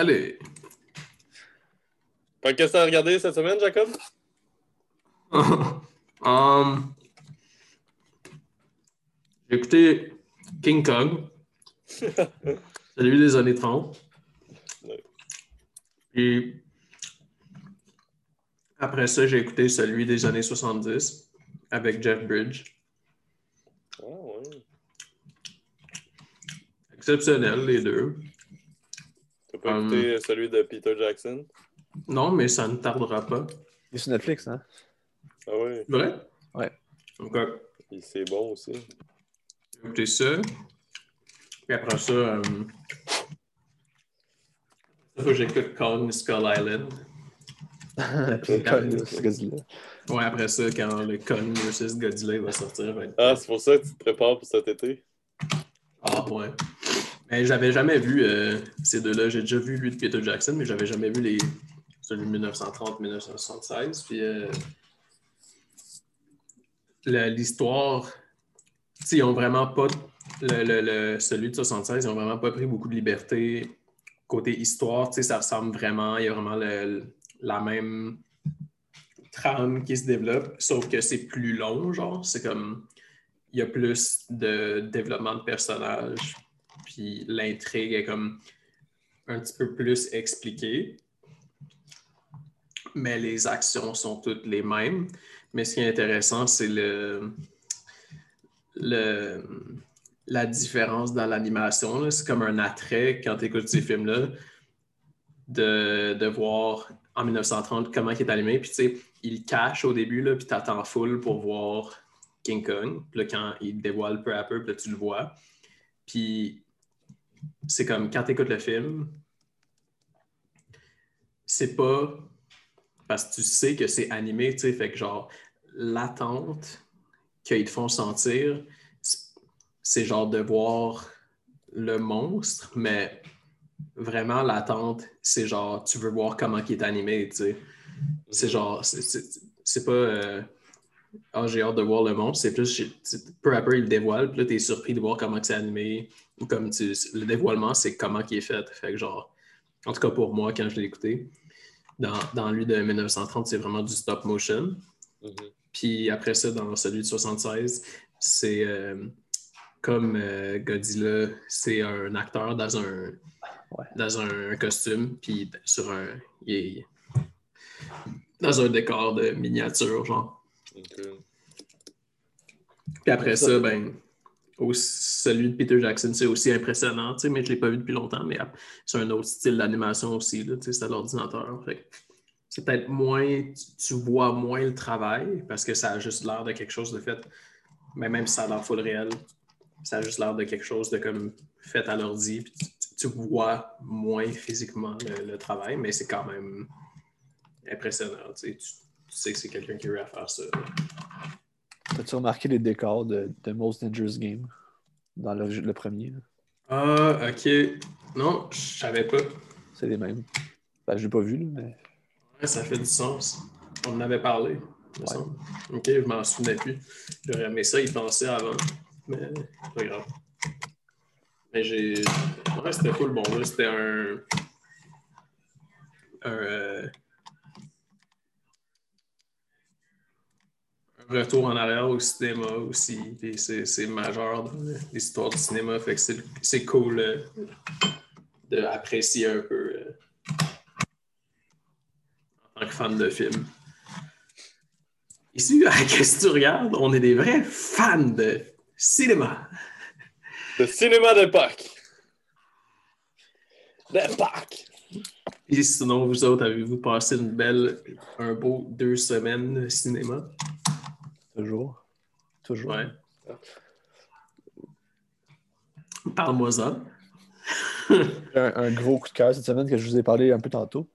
Allez. Que qu'est-ce que t'as regardé cette semaine, Jacob? Um, J'ai écouté King Kong. Celui des années 30. Ouais. Puis après ça, j'ai écouté celui des années 70 avec Jeff Bridge. Ah ouais. Exceptionnel, les deux. T'as pas Um, écouté celui de Peter Jackson? Non, mais ça ne tardera pas. Il est sur Netflix, hein? Ah ouais. Vrai? Ouais. Et c'est bon aussi. j'ai écouté ça. Puis après ça, euh, faut que j'écoute Kong Skull Island. Colin, gars-là. Ouais, après ça, quand le Kong vs Godzilla va sortir. va être- Ah, c'est pour ça que tu te prépares pour cet été? Ah, ouais. J'avais jamais vu euh, ces deux-là. J'ai déjà vu lui de Peter Jackson, mais j'avais jamais vu les celui de 1930-1976. Puis euh, l'histoire, ils ont vraiment pas. Le, le- le- celui de 76, ils ont vraiment pas pris beaucoup de liberté. Côté histoire, ça ressemble vraiment. Il y a vraiment la même trame qui se développe, sauf que c'est plus long, genre. C'est comme. Il y a plus de développement de personnages, puis l'intrigue est comme un petit peu plus expliquée. Mais les actions sont toutes les mêmes. Mais ce qui est intéressant, c'est le, la différence dans l'animation. C'est comme un attrait quand tu écoutes ces films-là de, de voir en 1930 comment il est animé. Puis tu sais, il cache au début, là, puis tu attends full pour voir King Kong. Puis là, quand il dévoile peu à peu, puis là, tu le vois. Puis c'est comme quand tu écoutes le film, c'est pas parce que tu sais que c'est animé, tu sais, fait que genre l'attente qu'ils te font sentir, c'est genre de voir le monstre, mais vraiment l'attente, c'est genre tu veux voir comment il est animé, tu sais. C'est genre, c'est- c'est c'est pas euh, ah, j'ai hâte de voir le monstre, c'est plus peu à peu il le dévoile, puis là, tu es surpris de voir comment c'est animé, ou comme tu, le dévoilement, c'est comment il est fait. Fait que genre, en tout cas pour moi, quand je l'ai écouté, dans, dans lui de 1930, c'est vraiment du stop motion. Mhm. Puis après ça, dans celui de 76, c'est euh, comme euh, Godzilla, c'est un acteur dans un, Ouais. dans un costume, puis sur un. il est dans un décor de miniature, genre. Ok. Puis après ça, ben, aussi- celui de Peter Jackson, c'est aussi impressionnant, tu sais, mais je ne l'ai pas vu depuis longtemps, mais c'est un autre style d'animation aussi, là, tu sais, c'est à l'ordinateur. C'est peut-être moins, tu, tu vois moins le travail parce que ça a juste l'air de quelque chose de fait, mais même si ça a l'air full réel, ça a juste l'air de quelque chose de comme fait à l'ordi, puis tu, tu vois moins physiquement le, le travail, mais c'est quand même impressionnant, tu sais, tu, sais que c'est quelqu'un qui a eu à faire ça. As-tu remarqué les décors de, de Most Dangerous Game dans le, le premier? Ah, ok. Non, je savais pas. C'est les mêmes. Ben, je l'ai pas vu, là, mais Ouais, ça fait du sens. On en avait parlé, me Ouais. semble. Ok, je m'en souvenais plus. J'aurais aimé ça y penser avant, mais c'est pas grave. Mais j'ai. Ouais, c'était cool. Bon, là, c'était un. Un. euh, retour en arrière au cinéma aussi. Puis c'est majeur dans l'histoire du cinéma. Fait que c'est cool euh, d'apprécier un peu. euh, en tant que fan de film. Ici, à Qu'est-ce que tu regardes? On est des vrais fans de cinéma. Le cinéma d'époque. D'époque. Et sinon, vous autres, avez-vous passé une belle, un beau deux semaines de cinéma? Toujours. Toujours. Ouais. Parle-moi ça. Un, un gros coup de cœur cette semaine que je vous ai parlé un peu tantôt.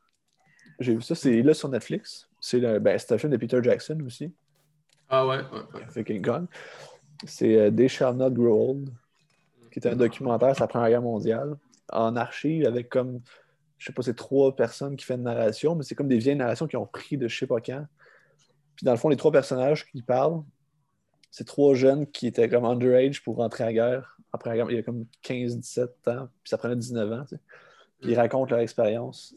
J'ai vu ça, c'est là sur Netflix. C'est le- ben, c'est un film de Peter Jackson aussi. ah ouais, ouais, ouais. Kong. C'est euh, They Shall Not Grow Old, qui est un documentaire sur la Première Guerre mondiale, en archive avec comme, je sais pas, c'est trois personnes qui font une narration, mais c'est comme des vieilles narrations qui ont pris de je sais pas quand. Puis dans le fond, les trois personnages qui parlent, c'est trois jeunes qui étaient comme underage pour rentrer à la guerre. Après la guerre, il y a comme 15-17 ans, puis ça prenait 19 ans. tu sais. Puis ils racontent leur expérience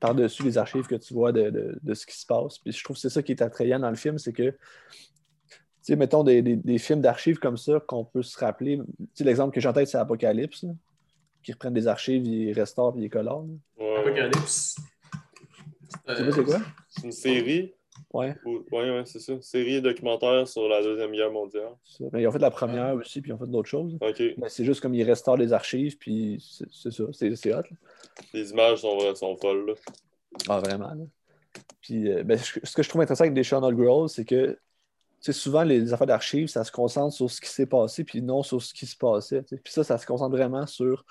par-dessus les archives que tu vois de, de- de ce qui se passe. Puis je trouve que c'est ça qui est attrayant dans le film, c'est que, tu sais, mettons des, des- des films d'archives comme ça qu'on peut se rappeler. Tu sais, l'exemple que j'ai en tête, c'est Apocalypse, là, qui reprennent des archives, ils restaurent puis ils colorent. Apocalypse. Tu sais pas c'est quoi? C'est une série. Ouais, ou- Ouais, c'est ça. Série documentaire sur la Deuxième Guerre mondiale. Mais ils ont fait la première aussi, puis ils ont fait d'autres choses. Mais c'est juste comme ils restaurent les archives, puis c'est ça, c'est hot. là. Les images sont, vra- sont folles, là. Ah, vraiment. là. Puis, euh, ben, ce que je trouve intéressant avec des Channel Girls, c'est que souvent, les affaires d'archives, ça se concentre sur ce qui s'est passé, puis non sur ce qui se passait. Puis ça, ça se concentre vraiment sur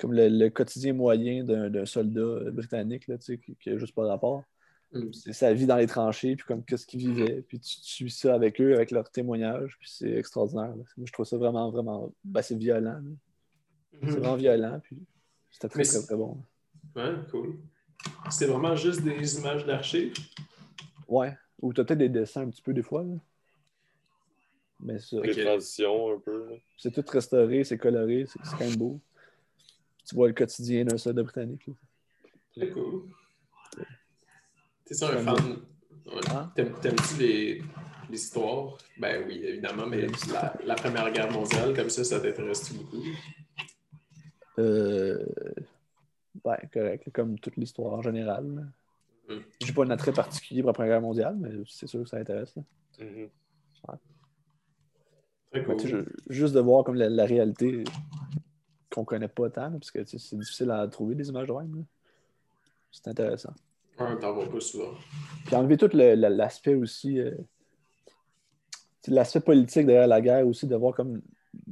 comme le, le quotidien moyen d'un d'un soldat euh, britannique, là, qui n'a juste pas rapport. Mm. C'est sa vie dans les tranchées, puis comme qu'est-ce qu'ils vivaient, puis tu, tu suis ça avec eux, avec leurs témoignages, puis c'est extraordinaire. là. Moi, je trouve ça vraiment, vraiment, ben, c'est violent. là. C'est vraiment violent, puis c'était très, très, très bon. Ouais, cool. C'est vraiment juste des images d'archives? Ouais. Ou t'as peut-être des dessins un petit peu des fois. là. Mais ça. Des transitions, un peu. c'est tout restauré, c'est coloré, c'est c'est quand même beau. Tu vois le quotidien d'un soldat britannique. là. Très cool. T'es-tu un J'aime fan? Ouais. Hein? T'aimes- T'aimes-tu les, histoires? Ben oui, évidemment, mais la, la Première Guerre mondiale, comme ça, ça t'intéresse beaucoup? Euh... Ouais, correct. Comme toute l'histoire en général. Mm. J'ai pas un attrait particulier pour la Première Guerre mondiale, mais c'est sûr que ça intéresse. là. Mhm. Très cool. juste de voir comme la, la réalité qu'on connaît pas tant, parce que c'est difficile à trouver des images de même. là. C'est intéressant. Ouais, t'en vois pas souvent. Puis enlever tout l'aspect aussi, euh, l'aspect politique derrière la guerre aussi, de voir comme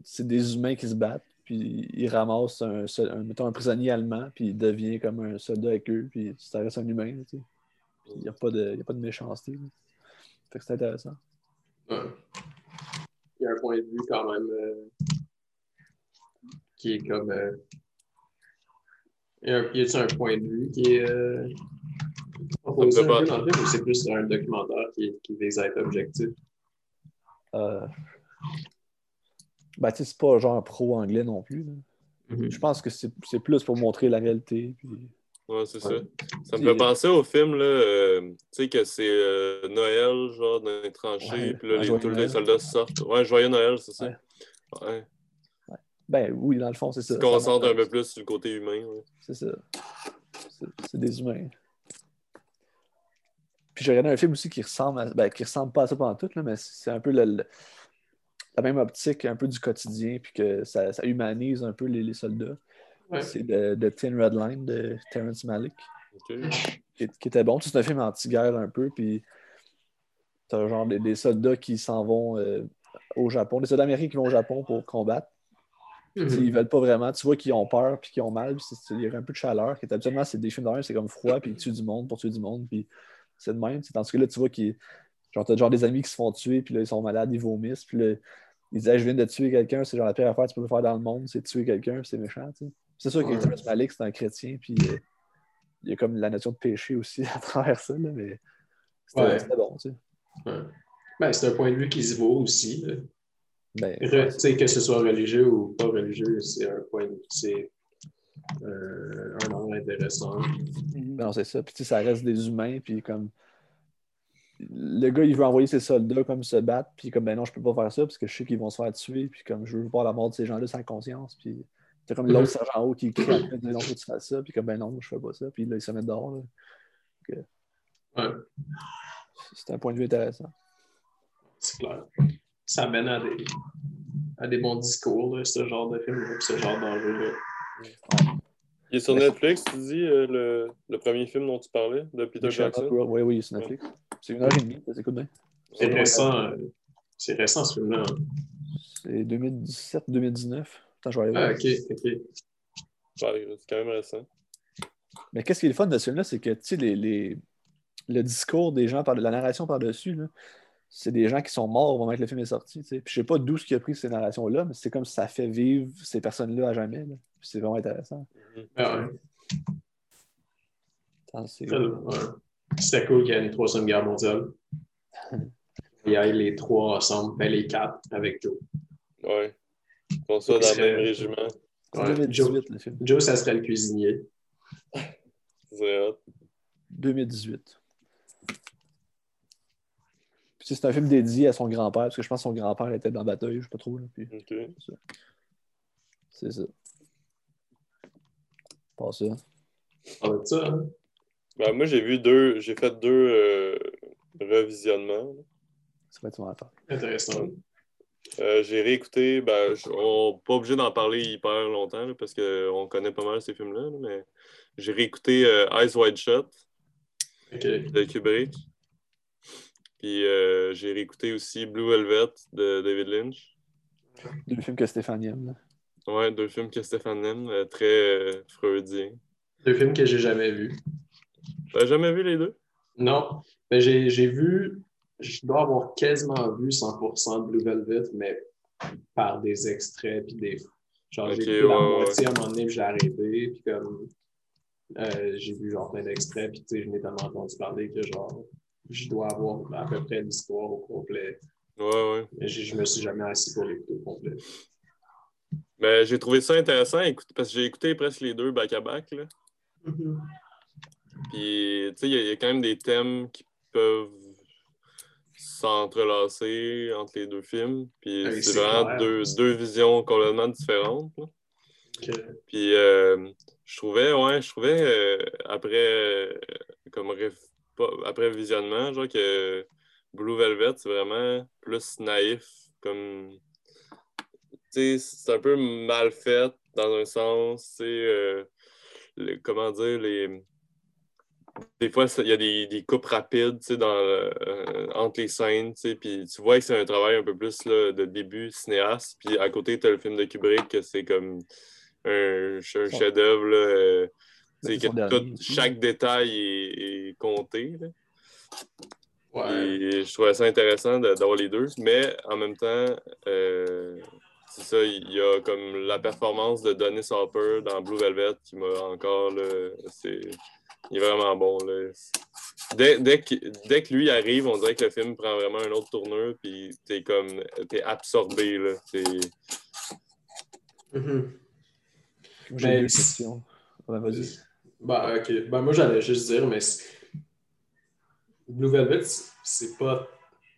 c'est des humains qui se battent, puis ils ramassent un, mettons, un prisonnier allemand, puis il devient comme un soldat avec eux, puis ça reste un humain. tu sais. Il n'y a, pas de- il y a pas de méchanceté. là. Fait que c'est intéressant. Ouais. Il y a un point de vue quand même euh, qui est comme. Euh, y a, y un point de vue qui est. Euh, proposé un peu pas- dans le film ou c'est plus un documentaire qui, qui vise à être objectif? Euh, ben, tu sais, c'est pas genre pro-anglais non plus. Mhm. Je pense que c'est c'est plus pour montrer la réalité. Puis... Ouais, c'est Ouais. ça. Ça me fait penser au film, là, euh, tu sais, que c'est euh, Noël, genre, dans les tranchées, Ouais, puis là, les, tous les soldats sortent. Ouais, joyeux Noël, c'est ça. Ouais. Ouais. Ben oui, dans le fond, c'est ça. Se concentre un peu plus sur le côté humain. ouais. C'est ça. C'est des humains. Puis j'ai regardé un film aussi qui ressemble à, ben, qui ressemble pas à ça pendant tout, là, mais c'est un peu le- le- la même optique un peu du quotidien, puis que ça, ça humanise un peu les, les soldats. Ouais. C'est de, de Tin Red Line de Terrence Malick, qui, était bon. C'est un film anti-guerre un peu, puis t'as genre des, des soldats qui s'en vont euh, au Japon, des soldats américains qui vont au Japon pour combattre. Mhm. Ils veulent pas vraiment. Tu vois qu'ils ont peur puis qu'ils ont mal. Il y a un peu de chaleur. Qui est habituellement, c'est des films d'horreur, c'est comme froid, puis ils tuent du monde pour tuer du monde. Puis c'est de même. T'sais, Tandis que là, tu vois qu'ils. Genre, t'as genre des amis qui se font tuer, puis là, ils sont malades, ils vomissent. Puis là, ils disent, Hey, je viens de tuer quelqu'un, c'est genre la pire affaire que tu peux faire dans le monde, c'est tuer quelqu'un, c'est méchant. t'sais. C'est sûr que Ouais. Malick, c'est un chrétien, puis euh, il y a comme la notion de péché aussi à travers ça, là, mais c'était Ouais. bon, tu sais. Ouais. Ben, c'est un point de vue qui se vaut aussi. là. Ben, Re- tu que ce soit religieux ou pas religieux, c'est un point de c'est euh, un angle intéressant. Ben non, c'est ça. Puis tu sais, ça reste des humains, puis comme. Le gars, il veut envoyer ses soldats comme se battre, puis comme, ben non, je peux pas faire ça parce que je sais qu'ils vont se faire tuer, puis comme, je veux voir la mort de ces gens-là sans conscience, puis t'as comme l'autre Mhm. sergent haut qui crie après, non, faut que tu fasses ça, puis comme, ben non, je fais pas ça, puis là, il se met dehors. là. Ouais, C'est un point de vue intéressant. c'est clair. Ça mène à des, à des bons discours, là, ce genre de film, ce genre d'enjeu-là. Il est sur Mais- Netflix, tu dis, euh, le, le premier film dont tu parlais, de Peter Sherlock Jackson? Holmes, Oui, oui, c'est Netflix. C'est une heure et demie, ça s'écoute bien. C'est récent, euh, c'est récent ce film-là. hein. C'est 2017-2019. Attends, je vais aller Ah, voir. ok, ok. Ouais, c'est quand même récent. Mais qu'est-ce qui est le fun de ce film-là, c'est que tu sais, les, les- le discours des gens, par la narration par-dessus, là, c'est des gens qui sont morts au moment que le film est sorti. tu sais. Puis je sais pas d'où ce qui a pris ces narrations-là, mais c'est comme si ça fait vivre ces personnes-là à jamais. là. Puis c'est vraiment intéressant. Mhm. Ah, ouais. C'était cool qu'il y ait une troisième guerre mondiale. Il y ait les trois ensemble, ben les quatre avec Joe. Ouais. Qu'on soit dans le même régiment. C'est Ouais, 2018, le film. Joe, ça serait le cuisinier. C'est hot. 2018. C'est un film dédié à son grand-père, parce que je pense que son grand-père était dans Bataille, je sais pas trop. là, puis OK. c'est ça. Pas ça. Va ça, hein? Ben, moi, j'ai vu deux, j'ai fait deux euh, revisionnements. Que tu m'en parles. Intéressant. Euh, j'ai réécouté, ben, je- on n'est pas obligé d'en parler hyper longtemps là, parce qu'on connaît pas mal ces films-là, là, mais j'ai réécouté euh, Eyes Wide Shut de Kubrick. Puis euh, j'ai réécouté aussi Blue Velvet de David Lynch. Deux films que Stéphane aime. là. Ouais, deux films que Stéphane aime, euh, très euh, freudien. Deux films que j'ai jamais vus. T'as jamais vu les deux? Non, mais j'ai j'ai vu, je dois avoir quasiment vu 100% de Blue Velvet, mais par des extraits, puis des. Genre, j'ai vu la ouais. moitié à un moment donné, puis j'ai arrêté, puis comme. euh, j'ai vu genre plein d'extraits, puis tu sais, je n'ai tellement entendu parler que genre, je dois avoir à peu près l'histoire au complet. Ouais, ouais. Mais je, je me suis jamais assis pour l'écouter au complet. Mais j'ai trouvé ça intéressant écoute, parce que j'ai écouté presque les deux back-à-back. là. Puis, tu sais, il y, a- il y a quand même des thèmes qui peuvent s'entrelacer entre les deux films. Puis, Ah c'est c'est vraiment clair. deux, deux visions complètement différentes. là. Puis, euh, je trouvais, ouais, je trouvais euh, après, euh, comme réf- pas- après visionnement, genre que Blue Velvet, c'est vraiment plus naïf. Comme, tu sais, c'est un peu mal fait dans un sens, tu euh, comment dire, les. Des fois, il y a des, des coupes rapides dans le- euh, entre les scènes, puis tu vois que c'est un travail un peu plus là, de début cinéaste. Puis à côté, tu as le film de Kubrick, que c'est comme un, chef-d'œuvre. Ben, c'est que tout- chaque détail est, est compté. là. Ouais. Et je trouvais ça intéressant de- d'avoir les deux, mais en même temps, euh, c'est ça, il y a comme la performance de Dennis Hopper dans Blue Velvet qui m'a encore, là, il est vraiment bon. Là. Dès, dès, que, dès que lui arrive, on dirait que le film prend vraiment un autre tournure, puis t'es comme, t'es absorbé, là. Mhm. J'ai Mais deux c'est- questions. Ouais, vas-y. Bah, ok. Ben, moi, j'allais juste dire, mais Blue Velvet, c'est- pas.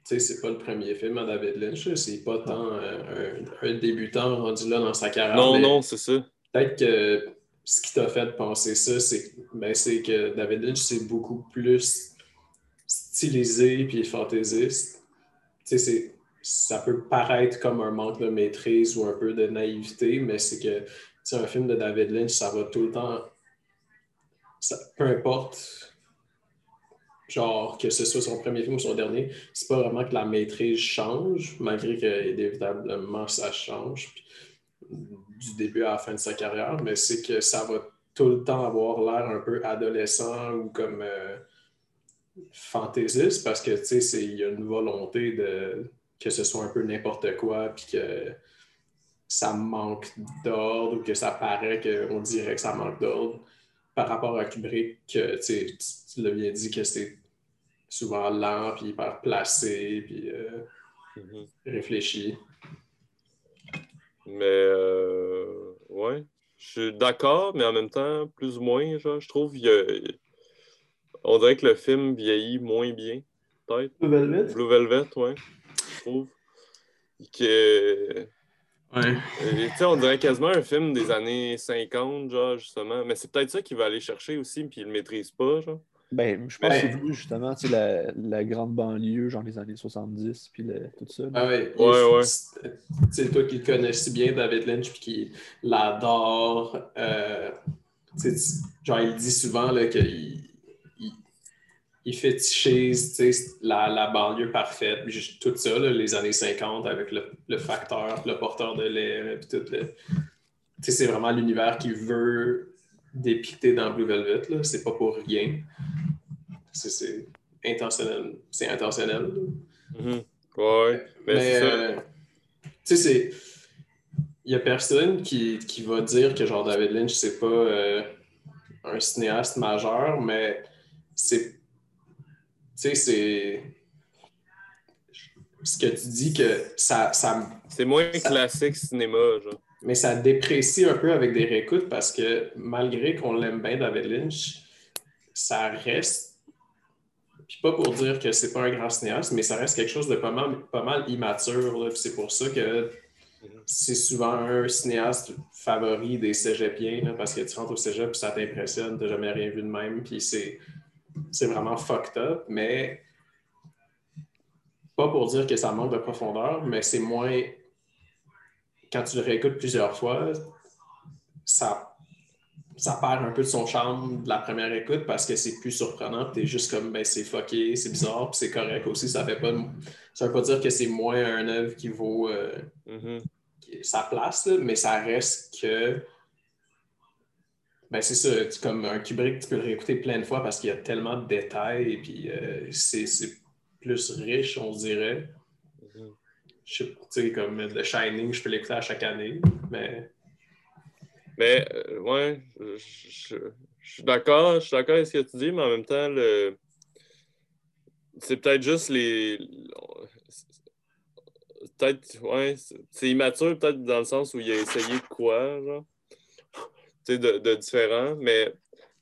tu sais, c'est pas le premier film à David Lynch. C'est pas tant euh, un, un débutant rendu là dans sa carrière. Non, non, c'est ça. Peut-être que ce qui t'a fait penser ça, c'est ben, que David Lynch, c'est beaucoup plus stylisé puis fantaisiste. Tu sais, c'est- ça peut paraître comme un manque de maîtrise ou un peu de naïveté, mais c'est que un film de David Lynch, ça va tout le temps. Peu importe, genre que ce soit son premier film ou son dernier, c'est pas vraiment que la maîtrise change, malgré que inévitablement ça change. Du début à la fin de sa carrière, mais c'est que ça va tout le temps avoir l'air un peu adolescent ou comme euh, fantaisiste parce que tu sais, il y a une volonté de que ce soit un peu n'importe quoi puis que ça manque d'ordre ou que ça paraît qu'on dirait que ça manque d'ordre par rapport à Kubrick, que tu sais, tu- l'as bien dit que c'est souvent lent puis hyper placé puis euh, Mhm. réfléchi. Mais euh, ouais, je suis d'accord, mais en même temps, plus ou moins, genre, je trouve qu'il y a- on dirait que le film vieillit moins bien, peut-être. Blue Velvet, ouais, je trouve. Que, Ouais. euh, on dirait quasiment un film des années 50, genre, justement. Mais c'est peut-être ça qu'il va aller chercher aussi, puis il le maîtrise pas, genre. Ben, je pense Ben- que c'est voulu justement, tu sais, la, la grande banlieue, genre les années 70, puis le- tout ça. Ah ouais, Ouais, c'est- toi qui le connais si bien, David Lynch, puis qui l'adore. euh, tu sais, genre, il dit souvent là, qu'il il, il tu sais, la, la banlieue parfaite, puis tout ça, là, les années 50, avec le, le facteur, le porteur de lait, puis tout. le- Tu sais, c'est vraiment l'univers qu'il veut dépicter dans Blue Velvet. là. C'est pas pour rien. C'est- C'est intentionnel. C'est intentionnel. Mhm. Ouais, mais, Mais, c'est ça. euh, tu sais. Il n'y a personne qui, qui va dire que genre David Lynch, c'est pas euh, un cinéaste majeur, mais c'est. Tu sais, c'est. Ce que tu dis que ça. ça C'est moins ça- classique cinéma, genre. Mais ça déprécie un peu avec des réécoutes parce que malgré qu'on l'aime bien, David Lynch, ça reste. Puis pas pour dire que c'est pas un grand cinéaste, mais ça reste quelque chose de pas mal, pas mal immature. C'est pour ça que c'est souvent un cinéaste favori des cégepiens, là, parce que tu rentres au cégep et ça t'impressionne, t'as jamais rien vu de même, puis c'est, c'est vraiment fucked up, mais pas pour dire que ça manque de profondeur, mais c'est moins. Quand tu le réécoutes plusieurs fois, ça, ça perd un peu de son charme de la première écoute parce que c'est plus surprenant. Tu es juste comme, ben, c'est fucké, c'est bizarre, puis c'est correct aussi. Ça fait pas. Ça veut pas dire que c'est moins un œuvre qui vaut euh, Mhm. sa place, là, mais ça reste que. Ben, c'est ça, comme un Kubrick, tu peux le réécouter plein de fois parce qu'il y a tellement de détails et puis euh, c'est plus riche, on dirait. Je sais pas, tu sais, comme The Shining, je peux l'écouter à chaque année, mais Mais, euh, ouais, je, suis d'accord, je suis d'accord avec ce que tu dis, mais en même temps, le... c'est peut-être juste les. Peut-être, ouais, c'est- c'est immature, peut-être dans le sens où il a essayé de quoi, genre. De, de différent, mais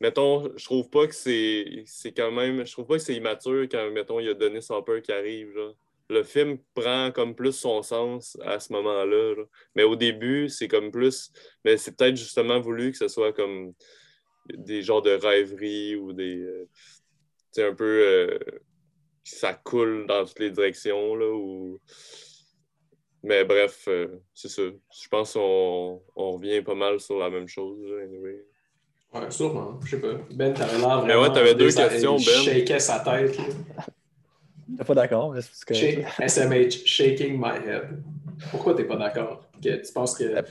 mettons, je trouve pas que c'est quand même. Je trouve pas que c'est immature quand, mettons, il a donné son peur qui arrive. Le film prend comme plus son sens à ce moment-là. là. Mais au début, c'est comme plus. Mais c'est peut-être justement voulu que ce soit comme des genres de rêveries ou des. euh, tu sais, un peu. euh, ça coule dans toutes les directions, là. Mais bref, euh, c'est ça. Je pense qu'on on revient pas mal sur la même chose, là, anyway. ouais, sûrement, je sais pas. Ben, t'avais l'air Mais vraiment... ouais, t'avais deux questions, il Ben. shakeait sa tête. T'es pas d'accord, mais c'est. Shake- SMH, shaking my head. Pourquoi t'es pas d'accord? Que tu penses que... Euh,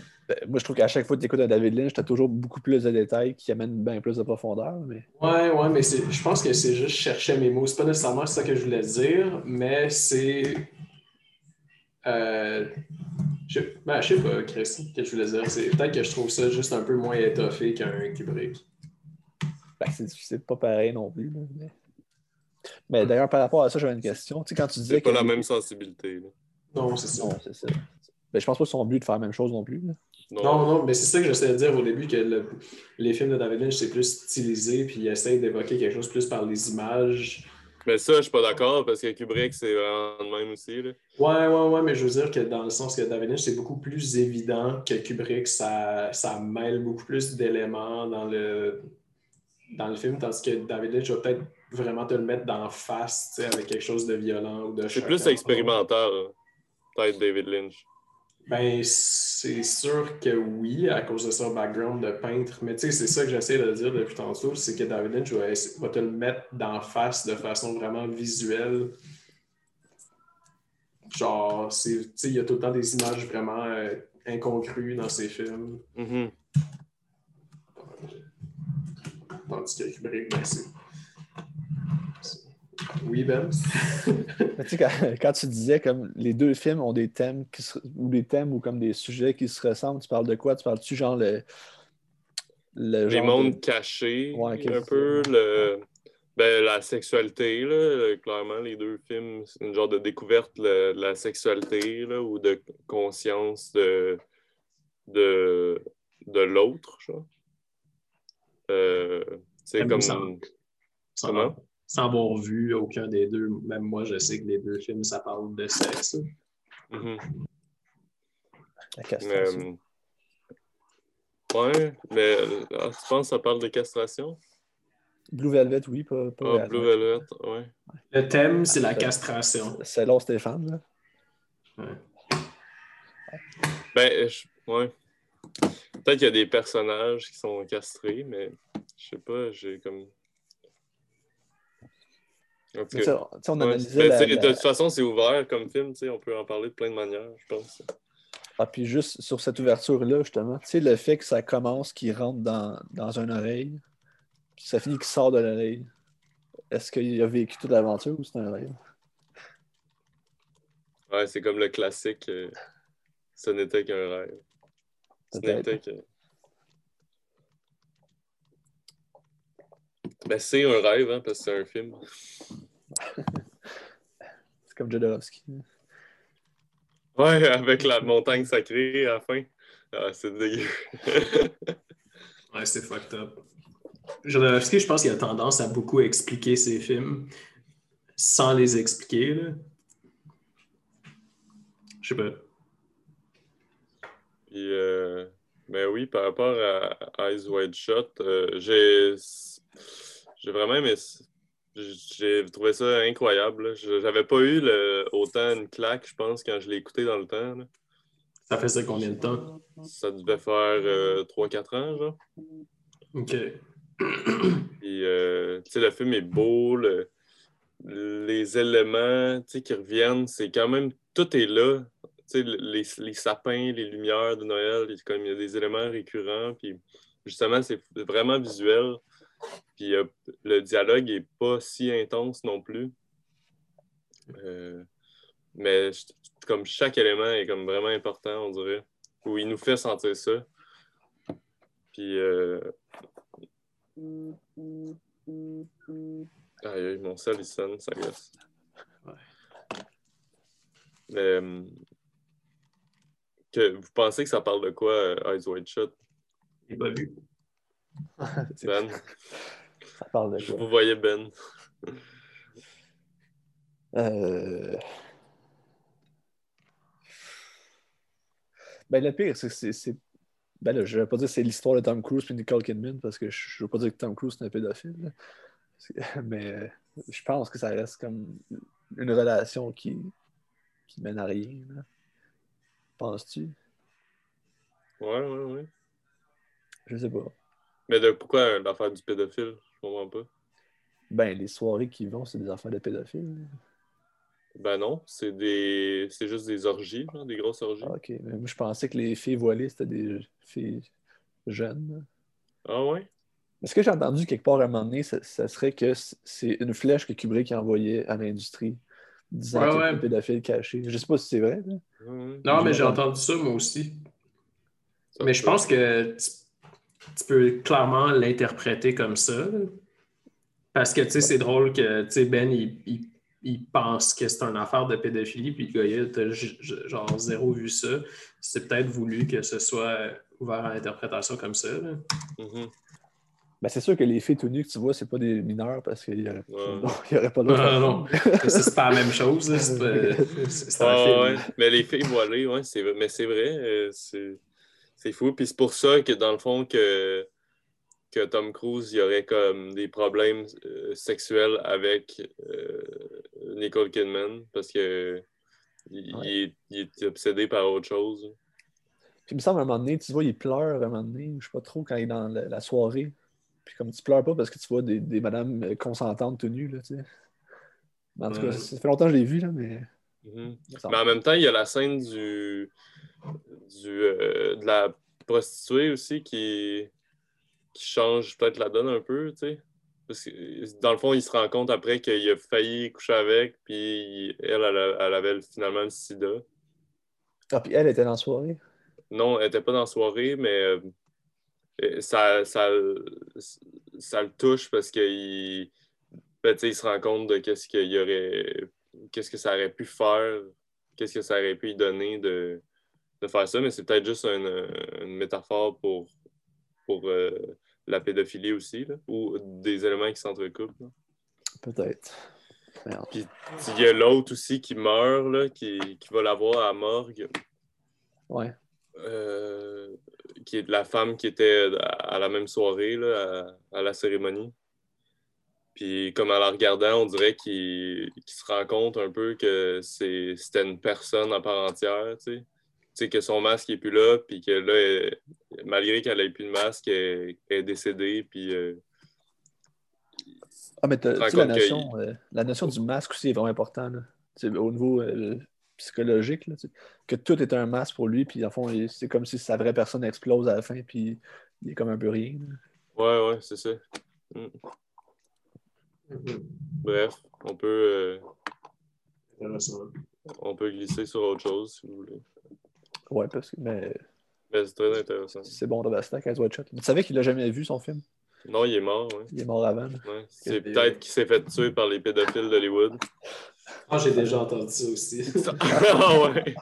Moi, je trouve qu'à chaque fois que tu écoutes un David Lynch, tu as toujours beaucoup plus de détails qui amènent bien plus de profondeur. Mais... Ouais, ouais, mais c'est- je pense que c'est juste je cherchais mes mots. C'est pas nécessairement ça que je voulais dire, mais c'est. Euh, je, ben, je sais pas, Chris, ce que je voulais dire? C'est peut-être que je trouve ça juste un peu moins étoffé qu'un Kubrick. Ben, c'est- c'est pas pareil non plus. mais mais d'ailleurs, par rapport à ça, j'avais une question. Tu sais, quand tu disais C'est pas que- la même sensibilité. là. Non, c'est ça. Non, c'est ça. Ben, je pense pas que c'est son but de faire la même chose non plus. là. Non, non, mais c'est ça que j'essayais de dire au début, que le- les films de David Lynch, c'est plus stylisé, puis il essaie d'évoquer quelque chose plus par les images. Mais ça, je suis pas d'accord parce que Kubrick, c'est vraiment de même aussi. Là. Ouais, ouais, ouais, mais je veux dire que dans le sens que David Lynch, c'est beaucoup plus évident que Kubrick, ça, ça mêle beaucoup plus d'éléments dans le, dans le film, tandis que David Lynch va peut-être vraiment te le mettre d'en face, avec quelque chose de violent ou de C'est plus expérimental, là. peut-être David Lynch. Ben, c'est sûr que oui, à cause de son background de peintre. Mais tu sais, c'est ça que j'essaie de dire depuis tantôt, c'est que David Lynch va, te le mettre d'en face de façon vraiment visuelle. Genre, c'est- tu sais, il y a tout le temps des images vraiment euh, incongrues dans ses films. Mhm. Tandis que Kubrick, ben, c'est. Oui, Ben? Mais tu sais, quand, quand tu disais comme les deux films ont des thèmes qui se- ou des thèmes ou comme des sujets qui se ressemblent, tu parles de quoi? Tu parles-tu genre le. le Les genre mondes de- cachés, Ouais, un peu. Le... Ben, la sexualité, là, euh, clairement, les deux films, c'est une genre de découverte de la sexualité là, ou de conscience de, de, de l'autre. Euh, c'est Même comme. ça. Comment? Sans avoir vu aucun des deux, même moi, je sais que les deux films, ça parle de sexe. Mhm. la castration. euh, ouais, mais euh, tu penses que ça parle de castration? Blue Velvet, oui, pas. pas Ah. Blue Velvet, ouais. Le thème, c'est la Ah, castration. C'est là Stéphane, là. Ouais. Ben, je- ouais. Peut-être qu'il y a des personnages qui sont castrés, mais je sais pas, j'ai comme. On ouais. analysait la- tu sais, la- De toute façon, c'est ouvert comme film, on peut en parler de plein de manières, je pense. Ah, puis juste sur cette ouverture-là, justement, tu sais, le fait que ça commence, qu'il rentre dans, dans une oreille, puis ça finit qu'il sort de l'oreille. Est-ce qu'il a vécu toute l'aventure ou c'est un rêve? Ouais, c'est comme le classique. euh, ce n'était qu'un rêve. Ce n'était que. Ben, c'est un rêve, hein, parce que c'est un film. C'est comme Jodorowsky. Ouais, avec la montagne sacrée à la fin. Ah, c'est dégueu. Ouais, c'est fucked up. Jodorowsky, je pense qu'il a tendance à beaucoup expliquer ses films sans les expliquer. Là. Je sais pas. Puis, euh, ben oui, par rapport à Eyes Wide Shut, euh, j'ai j'ai vraiment aimé ça. J'ai trouvé ça incroyable. J'avais pas eu le- autant une claque, je pense, quand je l'ai écouté dans le temps. là. Ça faisait combien de temps? Ça devait faire 3-4 ans, genre. OK. Puis, euh, tu sais, le film est beau, le- les éléments, tu sais, qui reviennent, c'est quand même, tout est là. Tu sais, les, les sapins, les lumières de Noël, il y a comme il y a des éléments récurrents, puis justement, c'est vraiment visuel. Puis euh, le dialogue est pas si intense non plus. Euh, mais comme chaque élément est comme vraiment important, on dirait, où il nous fait sentir ça. Puis euh, Aïe, aïe, mon sel, il sonne, ça gosse. Ouais. Mais, euh, que, vous pensez que ça parle de quoi, Eyes Wide Shut, J'ai pas vu. Ben? Ça parle de Je quoi? vous voyais Ben. Euh, Ben, le pire, c'est que Ben là, je vais pas dire que c'est l'histoire de Tom Cruise et Nicole Kidman parce que je je veux pas dire que Tom Cruise est un pédophile. là. Mais euh, je pense que ça reste comme une relation qui, qui mène à rien. Penses-tu? Ouais, ouais, ouais. Je sais pas. Mais de pourquoi l'affaire du pédophile? Je comprends pas. Ben, les soirées qui vont, c'est des affaires de pédophiles. Ben non, c'est des. C'est juste des orgies, genre, des grosses orgies. Ah, ok. Mais moi, je pensais que les filles voilées, c'était des filles jeunes. Ah ouais? Mais ce que j'ai entendu quelque part à un moment donné, ça, ça serait que c'est une flèche que Kubrick a envoyée à l'industrie disant Ouais, qu'il y a ouais. un pédophile caché. Je sais pas si c'est vrai. là. Non, mais j'ai entendu ça moi aussi. Ça Mais je pense que tu, peux clairement l'interpréter comme ça. Parce que, tu sais, c'est drôle que, tu sais, Ben, il, il- il pense que c'est une affaire de pédophilie, puis le gars, t'as genre zéro vu ça. C'est peut-être voulu que ce soit ouvert à l'interprétation comme ça. Mhm. Ben, c'est sûr que les filles tout nues que tu vois, c'est pas des mineurs parce qu'il y aurait, Ouais. il y aurait pas Non, d'autre. non, non. C'est pas la même chose. C'est pas- un Ah, film. ouais. Mais les filles voilées, ouais, c'est vrai. Mais c'est vrai, euh, c'est c'est fou. Puis c'est pour ça que, dans le fond, que, que Tom Cruise, il y aurait comme des problèmes euh, sexuels avec euh, Nicole Kidman parce que il, Ouais. il est, il est obsédé par autre chose. Puis il me semble à un moment donné, tu vois, il pleure à un moment donné, je sais pas trop, quand il est dans la, la soirée. Puis comme tu pleures pas parce que tu vois des, des madames euh, consentantes tout nues, là, tu sais. Mais en tout cas, Ouais. ça fait longtemps que je l'ai vu, là, mais. Mhm. semble. Mais en même temps, il y a la scène du, du euh, de la prostituée aussi qui, qui change peut-être la donne un peu, tu sais. Parce que dans le fond, il se rend compte après qu'il a failli coucher avec, puis elle, elle, avait finalement le sida. Ah, puis elle était dans la soirée? Non, elle n'était pas dans la soirée, mais euh, euh, ça, ça, ça le touche parce qu'il ben, il se rend compte de qu'est-ce qu'il aurait qu'est-ce que ça aurait pu faire, qu'est-ce que ça aurait pu lui donner de, de faire ça, mais c'est peut-être juste une, une métaphore pour, pour euh, la pédophilie aussi, là, ou des éléments qui s'entrecoupent. Peut-être. Puis il y a l'autre aussi qui meurt, là, qui, qui va la voir à la morgue. Ouais. Euh, qui est la femme qui était à à la même soirée, là, à, à la cérémonie. Puis comme en la regardant, on dirait qu'il se rend compte un peu que c'est- c'était une personne à part entière, tu sais. Tu sais, que son masque n'est plus là, puis que là, elle- malgré qu'elle ait plus de masque, elle, elle est décédée, puis... euh, Ah, mais tu sais, la, que notion, euh, la notion du masque aussi est vraiment importante. là. Tu sais, au niveau euh, psychologique, là, que tout est un masque pour lui, puis en fond, c'est comme si sa vraie personne explose à la fin, puis il est comme un peu rien. là. Ouais, ouais, c'est ça. Mm. Bref, on peut, euh, on peut glisser sur autre chose, si vous voulez. Ouais, parce que mais Mais c'est très intéressant. c'est bon de Bastak à White Shot. Mais tu savais qu'il l'a jamais vu son film? Non, il est mort, ouais. Il est mort avant. Ouais. C'est peut-être qu'il s'est fait tuer par les pédophiles d'Hollywood. Ah, j'ai déjà entendu ça aussi. ah ouais.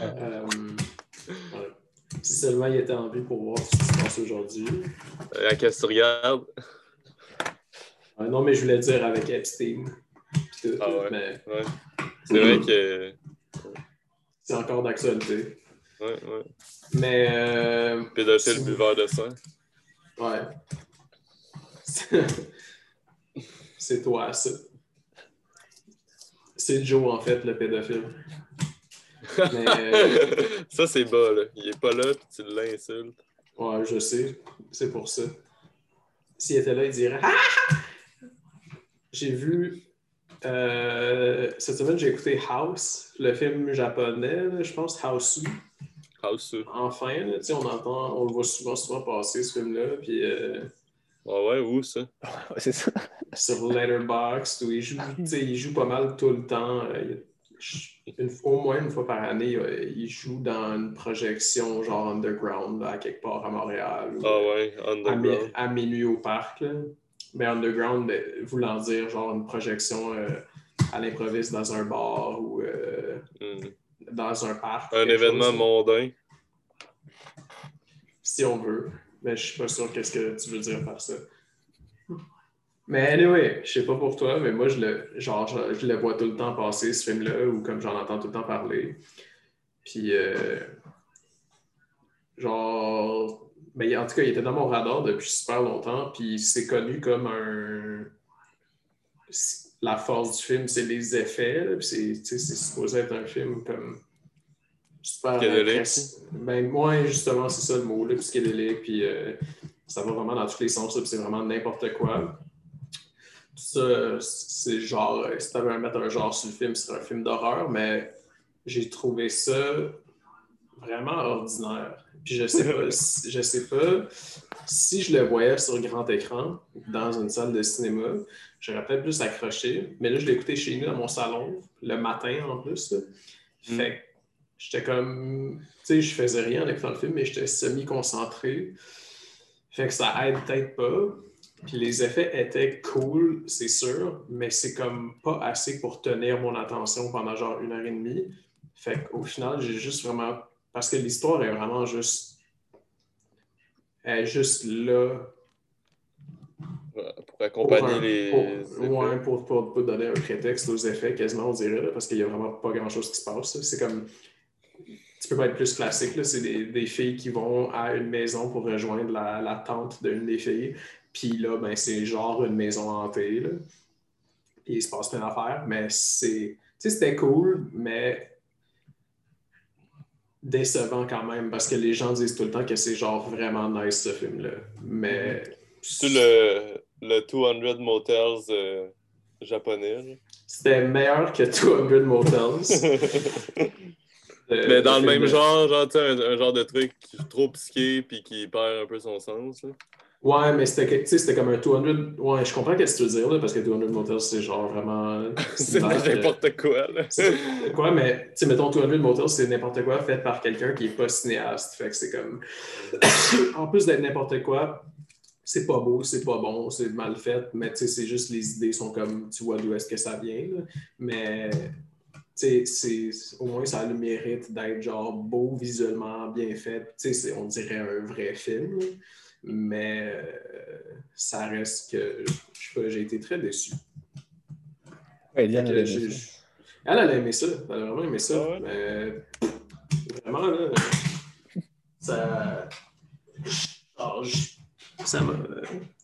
Euh, Ouais. Si seulement il était en vie pour voir ce qui se passe aujourd'hui. Euh, À qu'est-ce que tu regardes? Ouais, non, mais je voulais dire avec Epstein. Tout, Ah ouais. Mais Ouais. C'est vrai que. C'est encore d'actualité. Ouais, ouais. Mais euh, Pédophile buveur de sang. ouais. c'est toi, ça. C'est Joe, en fait, le pédophile. Mais euh, ça, c'est bas, là. Il est pas là, puis tu l'insultes. ouais, je sais. C'est pour ça. S'il était là, il dirait Ah! J'ai vu. Euh, cette semaine, j'ai écouté House, le film japonais, là, je pense, House. House. Enfin, là, tu sais, on entend, on le voit souvent, souvent passer, ce film-là. Puis. euh, Ah ouais, où ça? Ouais, c'est ça. sur Letterboxd où il joue, tu sais, il joue pas mal tout le temps. euh, une- au moins une fois par année, euh, il joue dans une projection genre underground là, à quelque part à Montréal. Ah ouais, à, Underground. à minuit au parc. là. Mais underground, voulant dire genre une projection euh, à l'improviste dans un bar ou euh, Hmm. dans un parc. Un événement chose, mondain. si on veut. Mais je suis pas sûr qu'est-ce que tu veux dire par ça. Mais anyway, je sais pas pour toi, mais moi je le genre je, je le vois tout le temps passer ce film-là ou comme j'en entends tout le temps parler. Puis euh, genre ben, en tout cas, il était dans mon radar depuis super longtemps, puis c'est connu comme un la force du film, c'est les effets. là, puis c'est supposé être un film comme super Ben, moi, justement, c'est ça le mot, là, psychédélique, puis euh, ça va vraiment dans tous les sens, puis c'est vraiment n'importe quoi. Tout ça, c'est genre, si tu avais à mettre un genre sur le film, ce serait un film d'horreur, mais j'ai trouvé ça vraiment ordinaire. Puis je sais pas, si- je sais pas si je le voyais sur grand écran dans une salle de cinéma, j'aurais peut-être plus accroché. Mais là, je écouté chez nous dans mon salon, le matin en plus. là. Fait que j'étais comme. Tu sais, je faisais rien en écoutant le film, mais j'étais semi-concentré. Fait que ça aide peut-être pas. Puis les effets étaient cool, c'est sûr, mais c'est comme pas assez pour tenir mon attention pendant genre une heure et demie. Fait qu'au final, j'ai juste vraiment. Parce que l'histoire est vraiment juste. Est juste là Pour accompagner un- les. pour- ouais, pour, pour- donner un prétexte aux effets, quasiment, on dirait, là, parce qu'il n'y a vraiment pas grand-chose qui se passe. C'est comme. Tu peux pas être plus classique. là. C'est des, des filles qui vont à une maison pour rejoindre la, la tante d'une des filles. Puis là, ben, c'est genre une maison hantée. Là. Puis il se passe plein d'affaires. Mais c'est. Tu sais, c'était cool, mais décevant quand même, parce que les gens disent tout le temps que c'est genre vraiment nice ce film-là. Mais. C'est le, le 200 Motels euh, japonais. là. C'était meilleur que 200 Motels. Euh, Mais dans le même genre, genre tu sais, un, un genre de truc trop psyché puis qui perd un peu son sens. là. Ouais, mais c'était comme un 200. Ouais, je comprends ce que tu veux dire, là, parce que 200 Motels, c'est genre vraiment. C'est euh, n'importe quoi. Là. c'est- Quoi, mais tu sais, mettons 200 Motels, c'est n'importe quoi fait par quelqu'un qui est pas cinéaste. Fait que c'est comme. en plus d'être n'importe quoi, c'est pas beau, c'est pas bon, c'est mal fait, mais tu sais, c'est juste les idées sont comme. Tu vois d'où est-ce que ça vient, là. Mais. Tu sais, c'est- au moins ça a le mérite d'être genre beau, visuellement bien fait. Tu sais, c'est- on dirait un vrai film. Mais euh, ça reste que, je sais pas, j'ai été très déçu. Ouais, Fait elle ça. A aimé ça. Elle a vraiment aimé ça. Ah ouais? Mais vraiment, là, ça. j- ça m'a.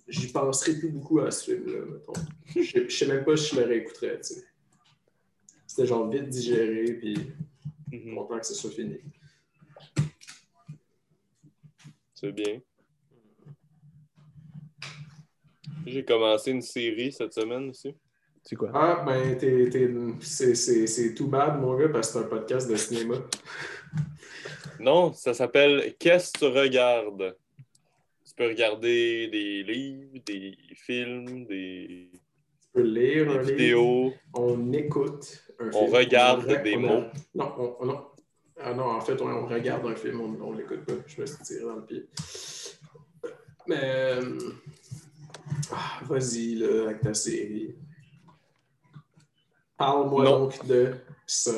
J'y penserai plus beaucoup à ce film-là, mettons. Je sais- je sais même pas si je le réécouterais, tu sais. C'était genre vite digéré, puis Mhm. content que ce soit fini. C'est bien. J'ai commencé une série cette semaine aussi. C'est quoi? Ah, ben, t'es, t'es- c'est, c'est, c'est tout bad, mon gars, parce que c'est un podcast de cinéma. Non, ça s'appelle Qu'est-ce que tu regardes? Tu peux regarder des livres, des films, des, Tu peux lire des un livre. vidéos. on écoute un On film. regarde re- des a- mots. Non, on, on- non. Ah non, en fait, on, on regarde un film, on, on l'écoute pas. Je me suis tiré dans le pied. Mais. euh, ah, vas-y, là, avec ta série. Parle-moi donc de ça.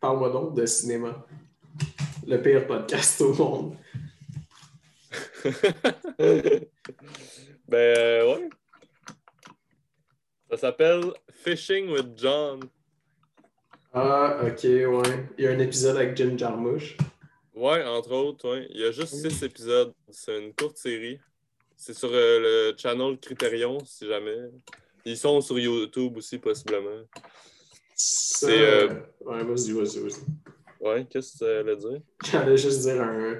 Parle-moi donc de cinéma. Le pire podcast au monde. ben, euh, ouais. Ça s'appelle Fishing with John. Ah, ok, ouais. Il y a un épisode avec Jim Jarmusch. Ouais, entre autres, ouais. Il y a juste six épisodes. C'est une courte série. C'est sur euh, le channel Criterion, si jamais. Ils sont sur YouTube aussi, possiblement. C'est, euh, Ouais, vas-y, vas-y, vas-y. Ouais, qu'est-ce que tu allais dire? J'allais juste dire un.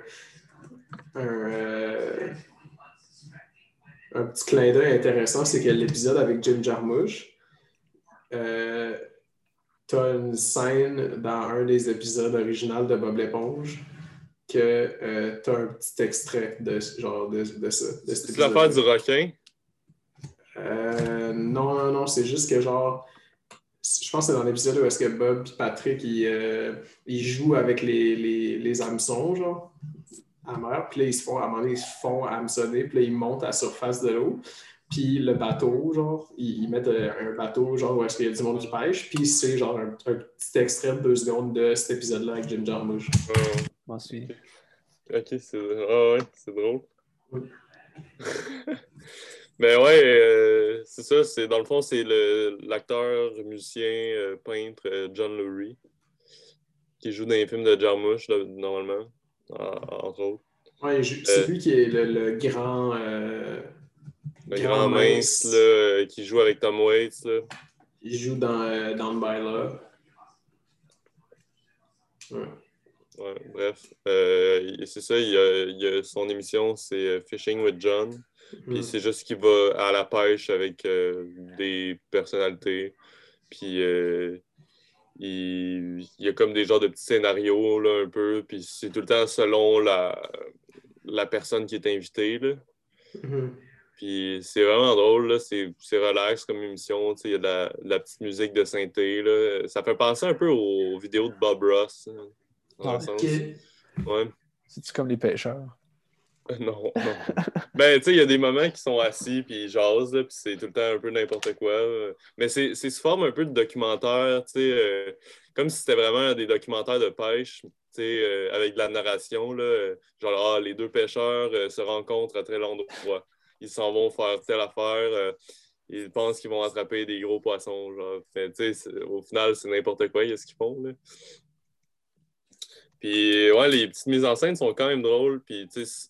Un, euh, un petit clin d'œil intéressant, c'est que l'épisode avec Jim Jarmusch, euh, t'as une scène dans un des épisodes originaux de Bob l'éponge que euh, t'as un petit extrait de genre de, de ça. de C'est l'affaire du requin? Euh, non, non, non, c'est juste que genre. Je pense que c'est dans l'épisode où est-ce que Bob et Patrick ils, euh, ils jouent avec les, les, les hameçons, genre, à mer. Puis là, ils se font, à un moment donné, ils se font hameçonner, puis là, ils montent à la surface de l'eau. Puis le bateau, genre, ils, ils mettent euh, un bateau, genre, où est-ce qu'il y a du monde qui pêche. Puis c'est genre un, un petit extrait de deux secondes de cet épisode-là avec Jim Jarmusch. M'en souviens. ok, c'est ah, ouais, c'est drôle. Oui. Mais ouais, euh, c'est ça. C'est, dans le fond, c'est le, l'acteur, musicien, euh, peintre euh, John Lurie qui joue dans les films de Jarmusch, là, normalement, en- entre autres. Ouais, c'est Euh, lui qui est le, le grand. euh, Le Grand grand mince mince. là, qui joue avec Tom Waits. Là. il joue dans euh, Down by Love. Ouais. Ouais, bref. Euh, c'est ça, il a, il a son émission, c'est euh, Fishing with John. Puis Mm. c'est juste qu'il va à la pêche avec euh, des personnalités. Puis euh, il, il y a comme des genres de petits scénarios là, un peu. Puis c'est tout le temps selon la, la personne qui est invitée. Là. Mhm. Puis c'est vraiment drôle, là. C'est, c'est relax comme émission. tu sais, Il y a de la, de la petite musique de synthé. Là. Ça fait penser un peu aux vidéos de Bob Ross. hein, dans sens. Ouais. C'est-tu comme les pêcheurs? Non, non. ben, tu sais, il y a des moments qui sont assis puis ils jasent, puis c'est tout le temps un peu n'importe quoi. là. Mais c'est c'est sous forme un peu de documentaire, tu sais, euh, comme si c'était vraiment des documentaires de pêche, tu sais, euh, avec de la narration, là, euh, genre, ah, les deux pêcheurs euh, se rencontrent à tel endroit. Ils s'en vont faire telle affaire, euh, ils pensent qu'ils vont attraper des gros poissons, genre. Tu sais, au final, c'est n'importe quoi, ce qu'ils font, là. Puis, ouais, les petites mises en scène sont quand même drôles. Puis, tu sais,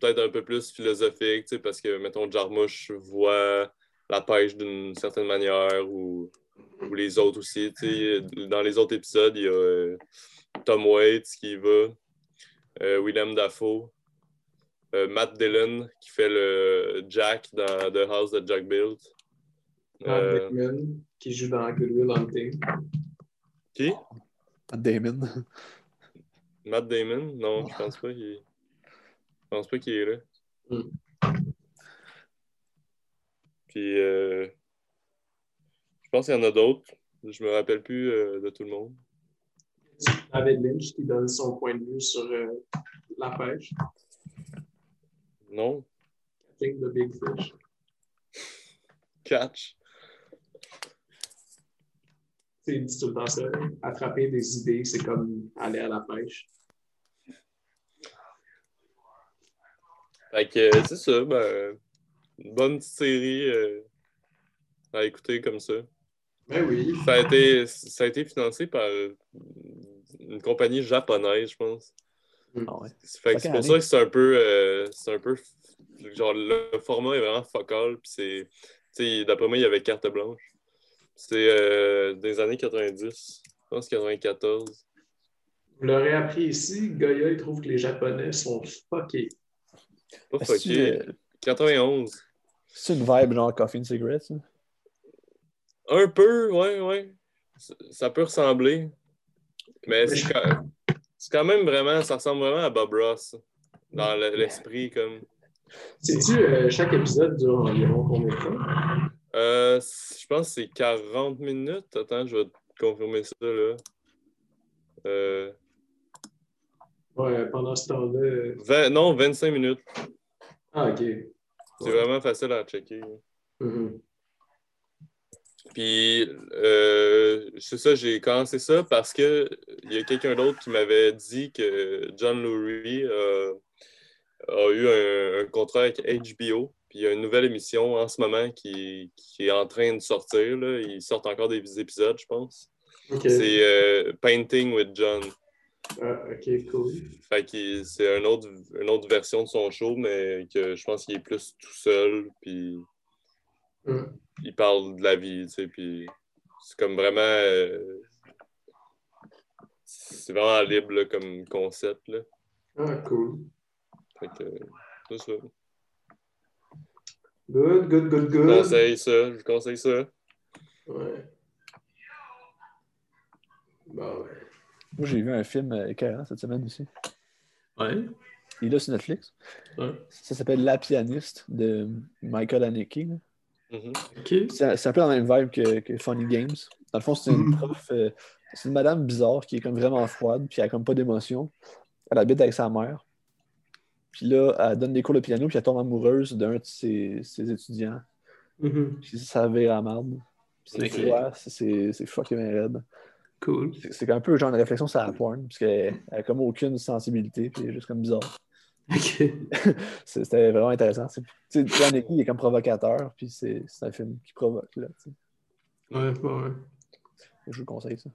peut-être un peu plus philosophique, tu sais, parce que, mettons, Jarmusch voit la pêche d'une certaine manière ou, ou les autres aussi. Tu sais, dans les autres épisodes, il y a euh, Tom Waits qui y va, euh, Willem Dafoe, euh, Matt Dillon qui fait le Jack dans The House that Jack Built. Matt Euh, Damon, qui joue dans Good Will Hunting. qui? Matt Damon. Matt Damon? Non, je pense pas qu'il je pense pas qu'il est là. Hmm. Puis euh, je pense qu'il y en a d'autres. Je me rappelle plus euh, de tout le monde. David Lynch qui donne son point de vue sur euh, la pêche. Non? Catching the Big Fish. Catch. Dit tout le temps ça. Attraper des idées, c'est comme aller à la pêche. Fait que c'est ça, ben, une bonne petite série euh, à écouter comme ça. Ben oui. Ça a été, ça a été financé par une compagnie japonaise, je pense. Ah ouais. Fait que c'est pour ça que c'est un peu. euh, c'est un peu. Genre, le format est vraiment focal. Puis c'est. Tu sais, d'après moi, il y avait carte blanche. C'est euh, des années 90. Je pense 94. Vous l'aurez appris ici, Goya, il trouve que les Japonais sont fuckés. Pas Est-ce que fucké. euh, 91. C'est une vibe genre coffee and cigarette, ça? Un peu, ouais, ouais. Ça, peut ressembler. Mais c'est quand, même vraiment. Ça ressemble vraiment à Bob Ross. Dans le- l'esprit, comme. Sais-tu, euh, chaque épisode dure environ combien de temps? Euh, je pense que c'est 40 minutes. Attends, je vais confirmer ça, là. Euh, Ouais, pendant ce temps-là. euh, 20 non, 25 minutes. Ah, ok. C'est vraiment facile à checker. Mhm. Puis, euh, c'est ça, j'ai commencé ça parce que il y a quelqu'un d'autre qui m'avait dit que John Lurie a eu un, un contrat avec HBO. Puis il y a une nouvelle émission en ce moment qui, qui est en train de sortir. Là. Ils sortent encore des épisodes, je pense. C'est euh, Painting with John. Ah, ok, cool. Fait que c'est une autre, une autre version de son show, mais que je pense qu'il est plus tout seul. Puis Hmm. il parle de la vie, tu sais, puis c'est comme vraiment... euh, c'est vraiment libre là, comme concept, là. Ah, cool. Fait que, c'est ça. Good, good, good, Je good. conseille ça, je vous conseille ça. Ouais. Bon, ouais. Moi, j'ai vu un film euh, écœurant cette semaine aussi. Ouais. Il est là sur Netflix. Ouais. Ça s'appelle La pianiste de Michael Haneke. là. Mhm. Ok. C'est un peu dans la même vibe que, que Funny Games. Dans le fond, c'est une Mhm. prof, euh, c'est une madame bizarre qui est comme vraiment froide, puis elle a comme pas d'émotion. Elle habite avec sa mère. Puis là, elle donne des cours de piano, puis elle tombe amoureuse d'un de ses, ses étudiants. Mhm. Puis ça vire à marde. C'est Ok. froid, c'est- fucking raide. Cool. C'est c'est un peu genre une réflexion sur la porn, parce qu'elle a comme aucune sensibilité, puis elle est juste comme bizarre. Ok. C'était vraiment intéressant. Sais, Haneke, il est comme provocateur, puis c'est c'est un film qui provoque, là. tu sais. Ouais, ouais, ouais. Je vous le conseille, ça.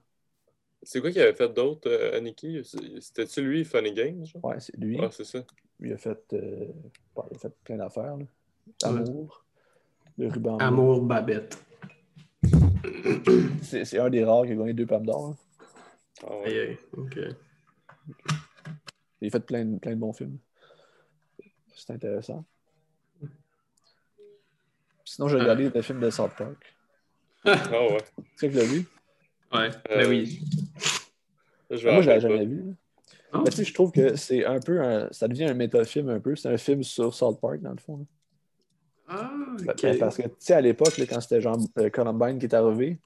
C'est quoi qu'il avait fait d'autre, euh, Aniki? C'était-tu lui, Funny Games? genre? Ouais, c'est lui. Ouais, c'est ça. Il a fait, euh, il a fait plein d'affaires. là. Amour, le ruban. bleu. Amour Babette. C'est c'est un des rares qui a gagné deux pommes d'or. là. Ah ouais. Aïe, aïe. Ok. Il a fait plein, de- plein de bons films. C'est intéressant. Sinon, j'ai regardé le film de South Park. Ah ouais. Tu sais que l'as vu? Ouais, Euh, ben oui. Je Moi, je l'avais jamais vu. là. Ah. Mais tu sais, je trouve que c'est un peu un... Ça devient un métafilm un peu. C'est un film sur South Park, dans le fond. là. Ah, Ben, ok. Parce que, tu sais, à l'époque, quand c'était genre euh, Columbine qui est arrivé,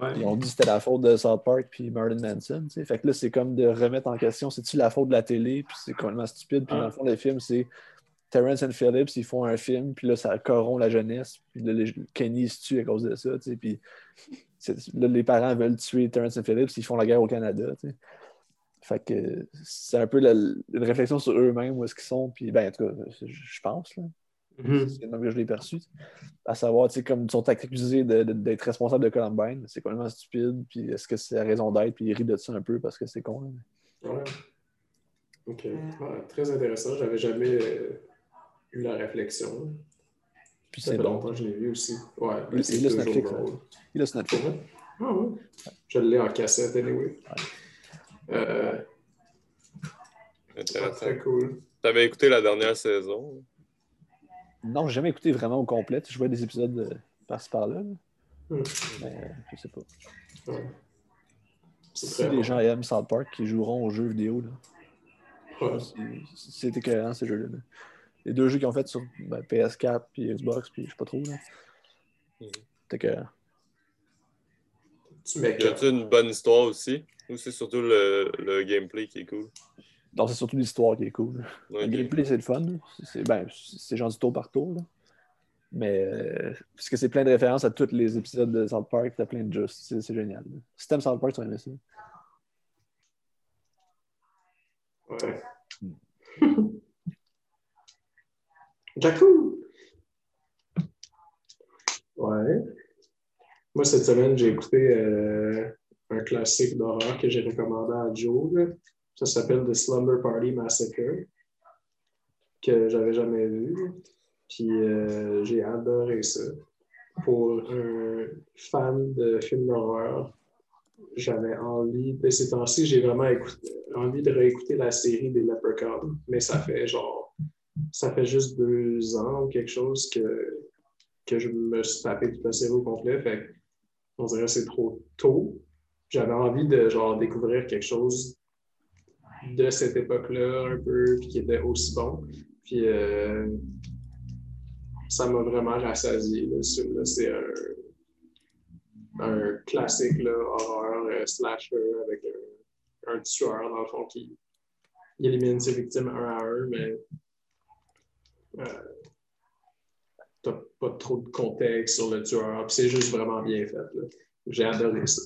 Ouais. Ils ont dit que c'était la faute de South Park puis Marilyn Manson. tu sais. Fait que là, c'est comme de remettre en question, c'est-tu la faute de la télé, puis c'est complètement stupide. Puis Ah. dans le fond, le film, c'est Terrence and Phillips, ils font un film, puis là, ça corrompt la jeunesse. Puis là, les- Kenny se tue à cause de ça. tu sais. Puis là, les parents veulent tuer Terrence and Phillips, ils font la guerre au Canada. tu sais. Fait que c'est un peu la- une réflexion sur eux-mêmes, où est-ce qu'ils sont. Puis, ben, en tout cas, je pense. Là. Mhm. C'est que je l'ai perçu. À savoir, tu sais, comme ils sont accusés de- de- d'être responsables de Columbine, c'est complètement stupide, puis est-ce que c'est la raison d'être, puis ils rient de ça un peu parce que c'est con. là. Ouais. Ok. Ouais, très intéressant. J'avais jamais euh, eu la réflexion. Puis Ça c'est fait bon. longtemps que je l'ai vu aussi. Ouais, Il- il toujours Netflix. Il a sur Netflix. Ah ouais. Je l'ai en cassette anyway. Euh, ouais, Intéressant. très cool. T'avais écouté la dernière saison? Non, j'ai jamais écouté vraiment au complet. Je vois des épisodes euh, par-ci par-là. là. Hmm. Mais euh, je sais pas. Ouais. C'est Si les bon. gens aiment South Park, qui joueront aux jeux vidéo, là, Ouais. c'est- c'est écœurant ces jeux-là. là. Les deux jeux qu'ils ont fait sur ben, PS4 puis Xbox, puis je sais pas trop. là. Mhm. C'est écœurant. Tu Y m'écoeures. a-tu une bonne histoire aussi? Ou c'est surtout le, le gameplay qui est cool? Donc, c'est surtout l'histoire qui est cool. Le gameplay, c'est le fun. C'est ben, c'est genre du tour par tour. là. Mais euh, parce que c'est plein de références à tous les épisodes de South Park, t'as plein de just. C'est c'est génial. là. Si t'aimes South Park, tu vas aimer ça. Ouais. Jakku! Ouais. Moi, cette semaine, j'ai écouté euh, un classique d'horreur que j'ai recommandé à Joe. Ça s'appelle The Slumber Party Massacre, que j'avais jamais vu. Puis euh, j'ai adoré ça. Pour un fan de films d'horreur, j'avais envie, de ces temps-ci, j'ai vraiment envie de réécouter la série des Leprechauns, mais ça fait genre, ça fait juste deux ans ou quelque chose que, que je me suis tapé toute la série complet, fait on dirait que c'est trop tôt. J'avais envie de genre découvrir quelque chose de cette époque-là un peu, qui était aussi bon. Puis euh, ça m'a vraiment rassasié. Là, c'est un, un classique là, horreur euh, slasher avec un, un tueur dans le fond qui élimine ses victimes un à un, mais t'as pas trop de contexte sur le tueur. Puis c'est juste vraiment bien fait. là. J'ai adoré ça.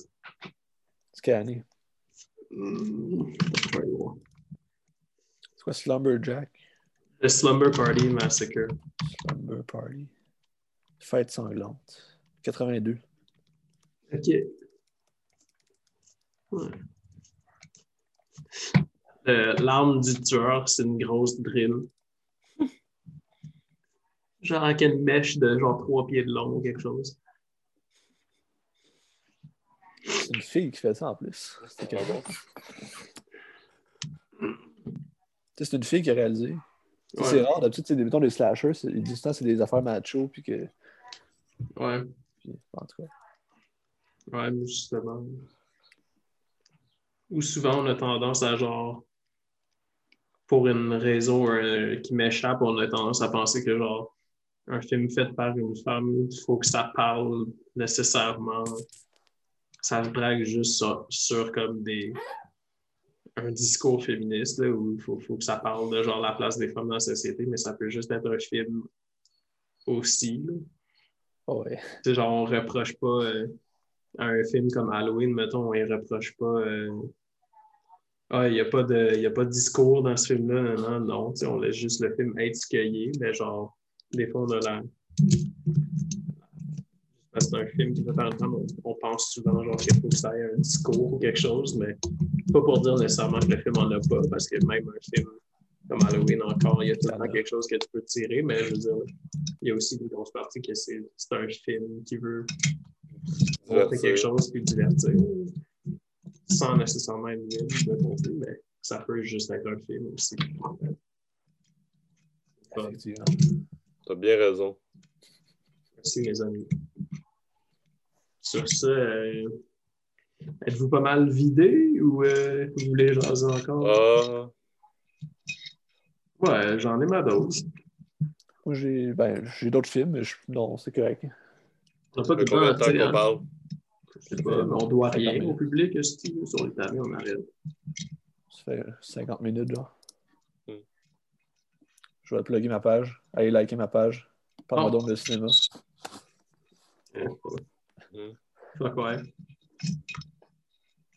Vais voir. C'est quoi Slumberjack? The Slumber Party Massacre. Slumber Party. Fête sanglante. 82. OK. Ouais. Euh, L'arme du tueur, c'est une grosse drill. Genre avec une mèche de genre trois pieds de long ou quelque chose. C'est une fille qui fait ça en plus. C'était. Tu sais, C'est une fille qui a réalisé. Ouais. C'est rare, d'habitude, c'est des, mettons, des slashers, ils disent que c'est des affaires macho, puis que. Ouais, puis, en tout cas. ouais, mais justement. Ou souvent, on a tendance à genre, pour une raison euh, qui m'échappe, on a tendance à penser que genre, un film fait par une femme, il faut que ça parle nécessairement. Ça se braque juste sur, sur comme des un discours féministe là, où il faut, faut que ça parle de genre la place des femmes dans la société, mais ça peut juste être un film aussi. là. Oh, ouais. Genre, on reproche pas euh, à un film comme Halloween, mettons, on y reproche pas. euh, ah, il n'y a, pas de- y a pas de discours dans ce film-là. Non, non. Tu sais, on laisse juste le film être ce qu'il est, mais genre, des fois, on a la. Parce que c'est un film qui fait par exemple, on, on pense souvent genre qu'il faut que ça ait un discours ou quelque chose, mais pas pour dire nécessairement que le film en a pas, parce que même un film comme Halloween encore, il y a tout le temps quelque chose que tu peux tirer, mais je veux dire, il y a aussi une grosse partie que c'est c'est un film qui veut montrer quelque chose puis divertir. Sans nécessairement être de contenu, mais ça peut juste être un film aussi. Effectivement. T'as bien raison. Merci mes amis. Sur ça, euh, êtes-vous pas mal vidé ou euh, vous voulez jaser encore? Ah, Ouais, j'en ai ma dose. Moi, j'ai ben, j'ai d'autres films, mais je- non, c'est correct. On n'a pas de combien de temps, tu qu'on hein? parle? Je sais pas, mais on doit rien 50 au public, esti, sur les tablés, on arrête? Ça fait 50 minutes, genre. Je vais plugger ma page. Allez liker ma page. Parle-moi Oh. donc de cinéma. Fuck ouais.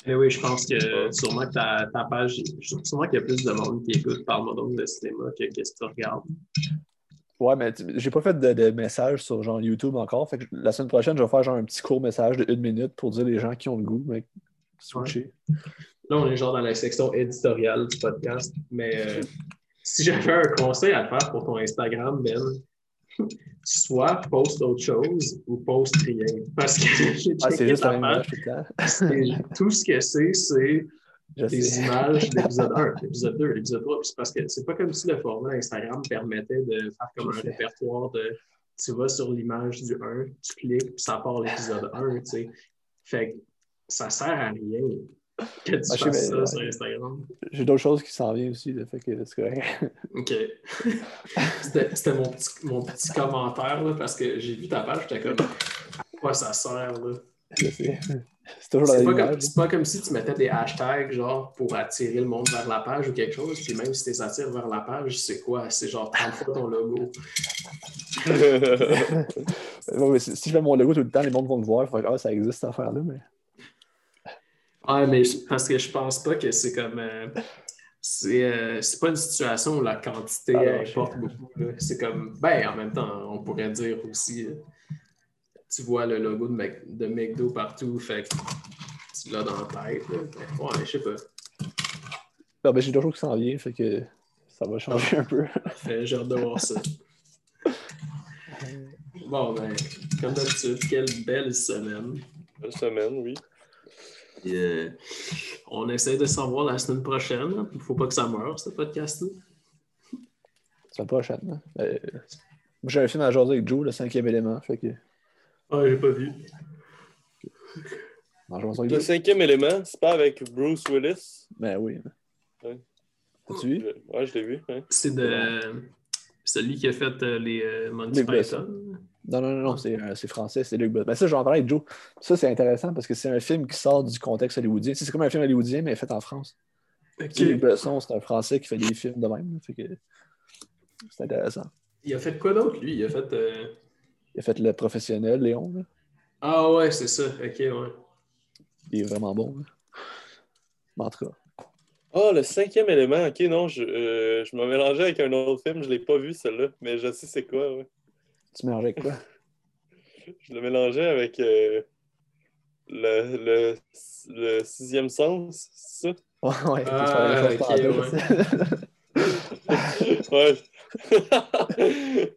Mais oui, je pense que sûrement que ta, ta page, sûrement qu'il y a plus de monde qui écoute Parle-moi donc de cinéma que qu'est-ce que tu regardes. Ouais, mais j'ai pas fait de, de message sur genre YouTube encore. Fait que la semaine prochaine, je vais faire genre un petit court message de une minute pour dire les gens qui ont le goût, mais switcher. Là, on est genre dans la section éditoriale du podcast, mais euh, si j'avais un conseil à te faire pour ton Instagram, Ben, soit poste autre chose ou poste rien. Parce que Ah, c'est juste la page, image tout ce que c'est, c'est des images d'épisode 1, l'épisode 2, l'épisode 3. Puis C'est parce que c'est pas comme si le format Instagram permettait de faire comme un répertoire de tu vas sur l'image du 1, tu cliques, puis ça part l'épisode 1, tu sais. Fait que ça sert à rien que tu Ah, sais, ça ouais. sur Instagram. J'ai d'autres choses qui s'en viennent aussi, là, fait que c'est correct. OK. C'était mon petit, mon petit commentaire, là, parce que j'ai vu ta page, j'étais comme, à quoi ça sert, là? Je sais. C'est toujours la pas, comme, pas comme si tu mettais des hashtags genre pour attirer le monde vers la page ou quelque chose, puis même si tu les attires vers la page, c'est quoi? C'est genre 30 fois ton logo. Mais si si je mets mon logo tout le temps, les mondes vont le voir. Fait que, ah, ça existe cette affaire-là, mais. Ouais, mais je- parce que je pense pas que c'est comme. euh, c'est euh, c'est pas une situation où la quantité Ah, non, importe beaucoup. là. C'est comme. Ben, en même temps, on pourrait dire aussi. euh, tu vois le logo de, Mac- de McDo partout, fait que tu l'as dans la tête. là. Ouais, je sais pas. Non, ben, j'ai d'autres choses qui s'en viennent, fait que ça va changer un peu. Fait, J'ai hâte de voir ça. Bon, ben, comme d'habitude, quelle belle semaine. Une semaine, oui. Euh, on essaie de s'en voir la semaine prochaine. Il faut pas que ça meure, ce podcast-là. C'est la prochaine. hein. Euh, moi, j'ai un film à jaser avec Joe, le cinquième élément. Fait que. Ah, j'ai pas vu. Le cinquième élément, c'est pas avec Bruce Willis? Ben oui. Ouais. As-tu vu? Ouais, je l'ai vu. hein. C'est de celui qui a fait euh, les euh, Monty Besson. Python. Non, non, non, non, c'est euh, c'est français, c'est Luc Besson. Ben ça, je vais en parler avec Joe. Ça, c'est intéressant parce que c'est un film qui sort du contexte hollywoodien. Tu sais, C'est comme un film hollywoodien, mais fait en France. Sais, Luc Besson, c'est un Français qui fait des films de même. c'est intéressant. Il a fait quoi d'autre, lui? Il a fait. euh, Il a fait le professionnel, Léon. là. Ah ouais, c'est ça. Ok, ouais. Il est vraiment bon. là. En tout cas, Ah, le cinquième élément. Ok, non, je, euh, je me mélangeais avec un autre film. Je l'ai pas vu, celui-là. Mais je sais c'est quoi, ouais. Tu mélanges avec quoi? Je le mélangeais avec euh, le, le, le sixième sens, c'est Ouais, ouais. Ah, c'est pas la même chose ok, pantoute. ça? Ouais.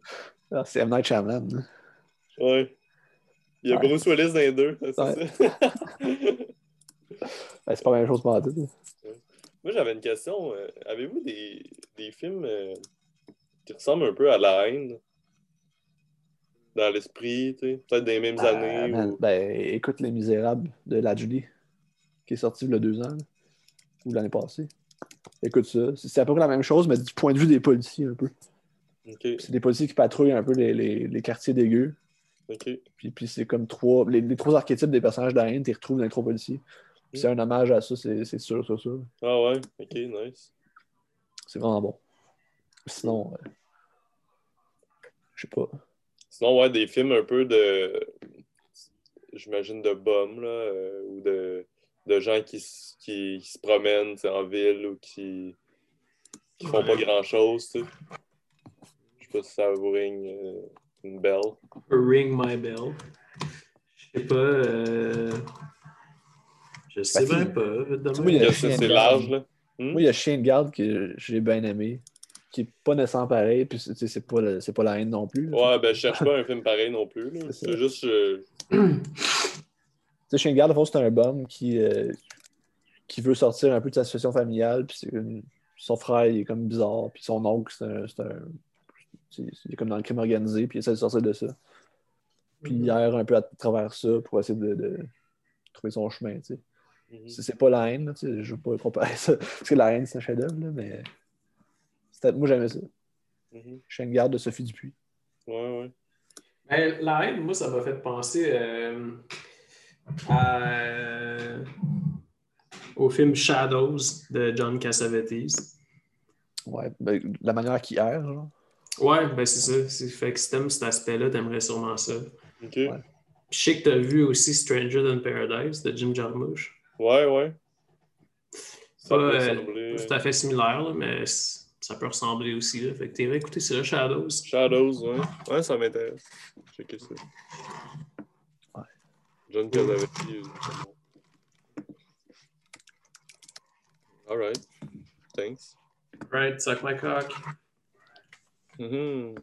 Ah, c'est M. Night Shyamalan. là. ouais. Il y a Ouais. Bruce Willis dans les deux, c'est Ouais. ça? Ben, c'est pas la même chose pour tête. Moi, j'avais une question. Euh, Avez-vous des, des films euh, qui ressemblent un peu à La haine? Dans l'esprit, tu sais? Peut-être des mêmes années? ou... Ben, écoute Les Misérables de La Julie, qui est sorti il y a deux ans, là, ou l'année passée. Écoute ça. C'est à peu près la même chose, mais du point de vue des policiers, un peu. C'est des policiers qui patrouillent un peu les, les, les quartiers dégueux. Puis, puis c'est comme trois. Les, les trois archétypes des personnages haine, tu les retrouves dans les trois policiers. Puis c'est un hommage à ça, c'est c'est sûr, c'est sûr. Ah ouais, ok, nice. C'est vraiment bon. Sinon, euh, je sais pas. Sinon, ouais, des films un peu de. J'imagine de bums, là, euh, ou de, de gens qui, qui, qui se promènent en ville ou qui, qui font pas Ouais. grand chose, tu sais. Je sais pas si ça vous ring euh, une belle. Ring my bell. Je sais pas. euh, Je sais Ben, pas. même. il y a- Ça, Chien c'est de large, garde. là. Hmm? Moi, il y a Chien de garde que j'ai bien aimé, qui est pas nécessairement pareil, puis c'est- pas, le- pas la haine non plus. là. Ouais, ben je cherche pas un film pareil non plus. C'est juste. euh, Tu sais, fond, c'est un bum qui, euh, qui veut sortir un peu de sa situation familiale, puis c'est une- son frère, il est comme bizarre, puis son oncle, c'est un. il est comme dans le crime organisé, puis il essaie de sortir de ça. Puis il erre un peu à travers ça pour essayer de, de trouver son chemin, tu sais. mhm. C'est c'est pas la haine, là, tu sais, je veux pas comparer ça, parce que la haine, c'est un chef-d'œuvre, là, mais. C'était- Moi, j'aimais ça. De garde de Sophie Dupuis. Ouais, ouais. Ben, la haine, moi, ça m'a fait penser euh, à- au film Shadows de John Cassavetes. Ouais, ben, la manière qu'il erre, genre. Ouais, ben c'est ça. C'est- Fait que si t'aimes cet aspect-là, t'aimerais sûrement ça. Ok. Ouais. Je sais que t'as vu aussi Stranger Than Paradise de Jim Jarmusch. Ouais, ouais. Ça Pas peut euh, tout à fait similaire, là, mais ça peut ressembler aussi. Là. Fait que t'aimerais écouter ça, Shadows. Shadows, ouais. Ouais, ça m'intéresse. Checker ça. Ouais. John Cassavetes. euh. Alright. Thanks. Right, suck my cock. Mhm.